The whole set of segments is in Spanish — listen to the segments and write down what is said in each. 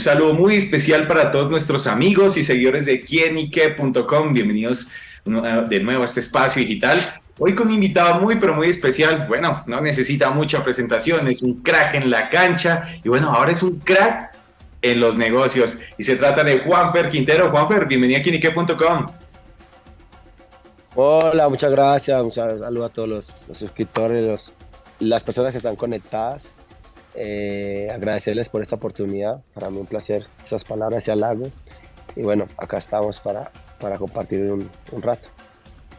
Un saludo muy especial para todos nuestros amigos y seguidores de quienique.com. Bienvenidos de nuevo a este espacio digital. Hoy con un invitado muy, pero muy especial. Bueno, no necesita mucha presentación, es un crack en la cancha y bueno, ahora es un crack en los negocios. Y se trata de Juanfer Quintero. Juanfer, bienvenido a quienique.com. Hola, muchas gracias. Un saludo a todos los, suscriptores, los, las personas que están conectadas. Eh, agradecerles por esta oportunidad. Para mí un placer esas palabras y halago. Y bueno, acá estamos para, para compartir un, un rato.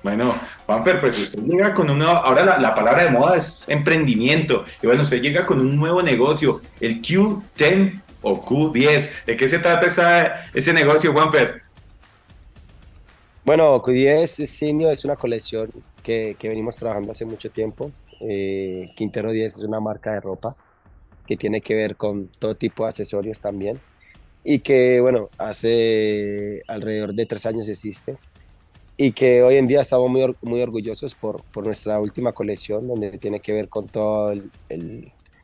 Bueno, Juanfer, pues usted llega con una, ahora la, la, palabra de moda es emprendimiento, y bueno, usted llega con un nuevo negocio, el Q10 o Q10. ¿De qué se trata esa, ese negocio, Juanfer? Bueno, Q10 Senior es una colección que, que, venimos trabajando hace mucho tiempo. Eh, Quintero 10 es una marca de ropa que tiene que ver con todo tipo de accesorios también. Y que, bueno, hace alrededor de tres años existe. Y que hoy en día estamos muy, muy orgullosos por, por nuestra última colección donde tiene que ver con todo el,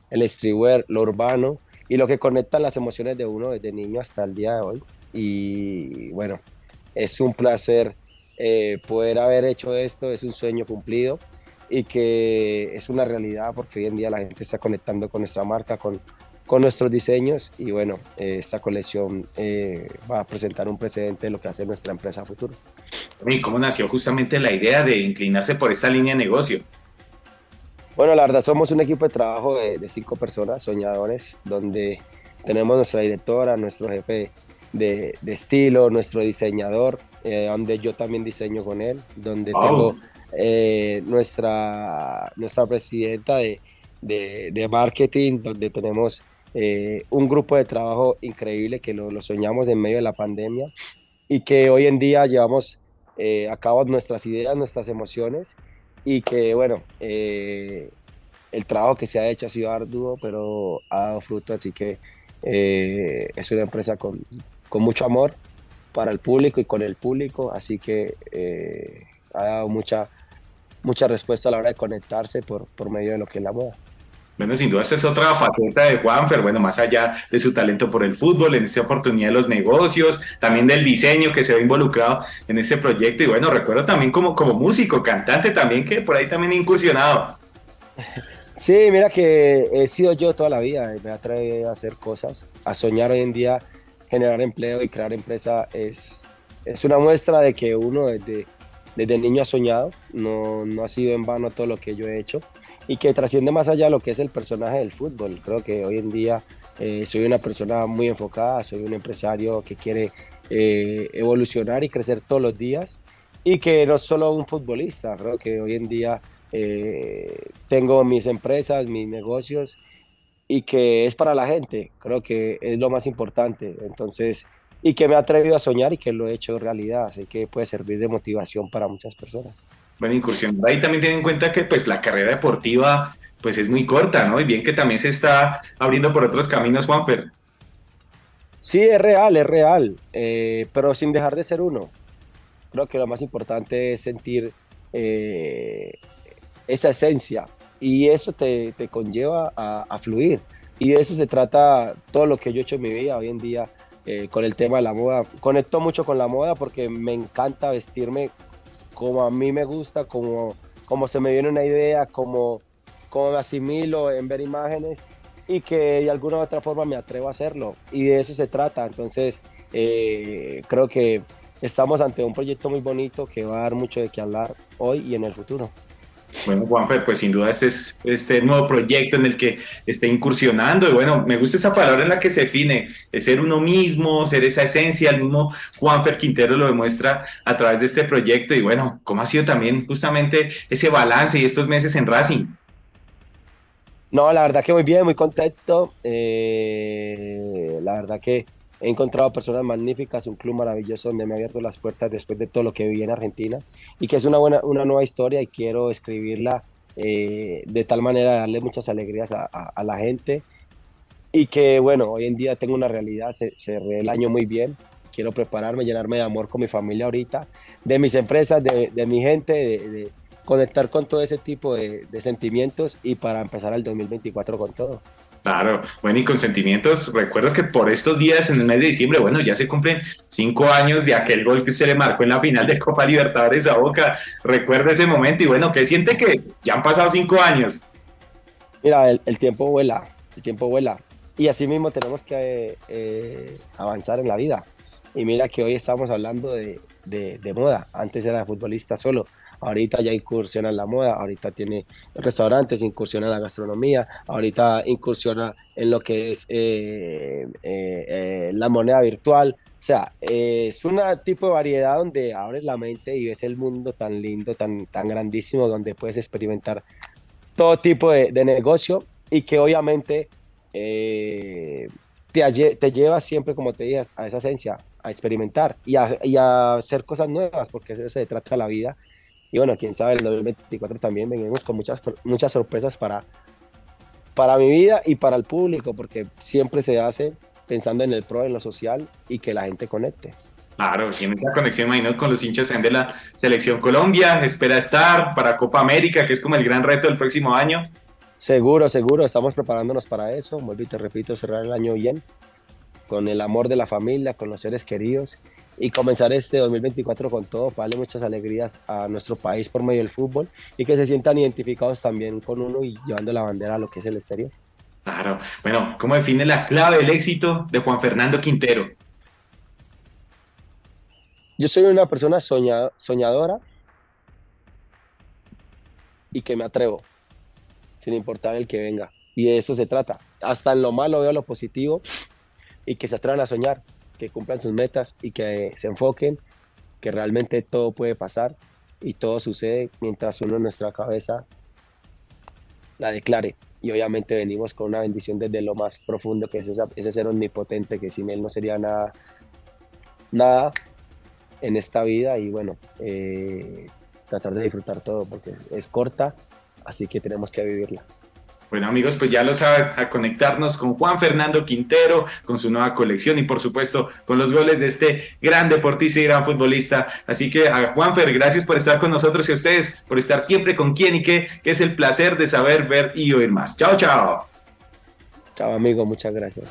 el, streetwear, lo urbano y lo que conecta las emociones de uno desde niño hasta el día de hoy. Y bueno, es un placer eh, poder haber hecho esto, es un sueño cumplido y que es una realidad porque hoy en día la gente está conectando con nuestra marca, con, con nuestros diseños y bueno, eh, esta colección eh, va a presentar un precedente de lo que hace nuestra empresa a futuro. ¿Y cómo nació justamente la idea de inclinarse por esta línea de negocio? Bueno, la verdad somos un equipo de trabajo de, de cinco personas, soñadores, donde tenemos nuestra directora, nuestro jefe de, de estilo, nuestro diseñador, eh, donde yo también diseño con él, donde wow. tengo eh, nuestra, nuestra presidenta de, de, de, marketing, donde tenemos eh, un grupo de trabajo increíble que lo, lo, soñamos en medio de la pandemia y que hoy en día llevamos eh, a cabo nuestras ideas, nuestras emociones y que bueno, eh, el trabajo que se ha hecho ha sido arduo, pero ha dado fruto, así que eh, es una empresa con, con, mucho amor para el público y con el público, así que eh, ha dado mucha, mucha respuesta a la hora de conectarse por, por medio de lo que es la moda. Bueno, sin duda esta es otra faceta de Juanfer, bueno, más allá de su talento por el fútbol, en esta oportunidad de los negocios, también del diseño que se ve involucrado en este proyecto y bueno, recuerdo también como, como músico, cantante también que por ahí también he incursionado. Sí, mira que he sido yo toda la vida, me atrae a hacer cosas, a soñar hoy en día, generar empleo y crear empresa es, es una muestra de que uno desde, desde niño ha soñado, no, no ha sido en vano todo lo que yo he hecho y que trasciende más allá de lo que es el personaje del fútbol. Creo que hoy en día eh, soy una persona muy enfocada, soy un empresario que quiere eh, evolucionar y crecer todos los días y que no solo un futbolista, creo que hoy en día eh, tengo mis empresas, mis negocios y que es para la gente, creo que es lo más importante. Entonces, y que me he atrevido a soñar y que lo he hecho realidad, así que puede servir de motivación para muchas personas buena incursión. Ahí también tienen en cuenta que pues la carrera deportiva pues es muy corta, ¿no? Y bien que también se está abriendo por otros caminos, Juanfer. Sí, es real, es real, eh, pero sin dejar de ser uno. Creo que lo más importante es sentir eh, esa esencia y eso te, te conlleva a, a, fluir. Y de eso se trata todo lo que yo he hecho en mi vida hoy en día eh, con el tema de la moda. Conecto mucho con la moda porque me encanta vestirme como a mí me gusta, como, como se me viene una idea, como, como me asimilo en ver imágenes y que de alguna u otra forma me atrevo a hacerlo. Y de eso se trata. Entonces, eh, creo que estamos ante un proyecto muy bonito que va a dar mucho de qué hablar hoy y en el futuro. Bueno, Juanfer, pues sin duda este es este nuevo proyecto en el que está incursionando. Y bueno, me gusta esa palabra en la que se define, de ser uno mismo, ser esa esencia. El mismo Juanfer Quintero lo demuestra a través de este proyecto. Y bueno, ¿cómo ha sido también justamente ese balance y estos meses en Racing? No, la verdad que muy bien, muy contento. Eh, la verdad que He encontrado personas magníficas, un club maravilloso donde me ha abierto las puertas después de todo lo que viví en Argentina y que es una, buena, una nueva historia y quiero escribirla eh, de tal manera de darle muchas alegrías a, a, a, la gente y que bueno, hoy en día tengo una realidad, se el año muy bien, quiero prepararme, llenarme de amor con mi familia ahorita, de mis empresas, de, de mi gente, de, de, conectar con todo ese tipo de, de sentimientos y para empezar el 2024 con todo. Claro, bueno, y con sentimientos, recuerdo que por estos días en el mes de diciembre, bueno, ya se cumplen cinco años de aquel gol que se le marcó en la final de Copa Libertadores a Boca. Recuerda ese momento y bueno, ¿qué siente que ya han pasado cinco años? Mira, el, tiempo vuela, el tiempo vuela. Y así mismo tenemos que eh, avanzar en la vida. Y mira que hoy estamos hablando de, de moda. Antes era futbolista solo ahorita ya incursiona en la moda, ahorita tiene restaurantes, incursiona en la gastronomía, ahorita incursiona en lo que es eh, eh, eh, la moneda virtual. O sea, es un tipo de variedad donde abres la mente y ves el mundo tan lindo, tan, tan grandísimo, donde puedes experimentar todo tipo de, negocio y que obviamente te, te, lleva siempre, como te dije, a esa esencia, a experimentar y a, y a hacer cosas nuevas, porque eso se trata la vida y bueno, quién sabe, el 2024 también venimos con muchas, muchas sorpresas para, para mi vida y para el público, porque siempre se hace pensando en el pro, en lo social y que la gente conecte. Claro, tiene esa conexión, imagino, con los hinchas de la Selección Colombia, espera estar para Copa América, que es como el gran reto del próximo año. Seguro, seguro, estamos preparándonos para eso, vuelvo y te repito, cerrar el año bien, con el amor de la familia, con los seres queridos y comenzar este 2024 con todo para darle muchas alegrías a nuestro país por medio del fútbol y que se sientan identificados también con uno y llevando la bandera a lo que es el exterior. Claro, bueno, ¿cómo define la clave del éxito de Juan Fernando Quintero? Yo soy una persona soñadora y que me atrevo, sin importar el que venga. Y de eso se trata. Hasta en lo malo veo lo positivo y que se atrevan a soñar que cumplan sus metas y que se enfoquen, que realmente todo puede pasar y todo sucede mientras uno en nuestra cabeza la declare. Y obviamente venimos con una bendición desde lo más profundo, que es ese ser omnipotente, que sin él no sería nada, nada en esta vida. Y bueno, eh, tratar de disfrutar todo, porque es corta, así que tenemos que vivirla. Bueno amigos, pues ya lo saben, a conectarnos con Juan Fernando Quintero, con su nueva colección y por supuesto con los goles de este gran deportista y gran futbolista. Así que a Juanfer, gracias por estar con nosotros y a ustedes por estar siempre con quién y qué, que es el placer de saber, ver y oír más. Chao, chao. Chao amigo, muchas gracias.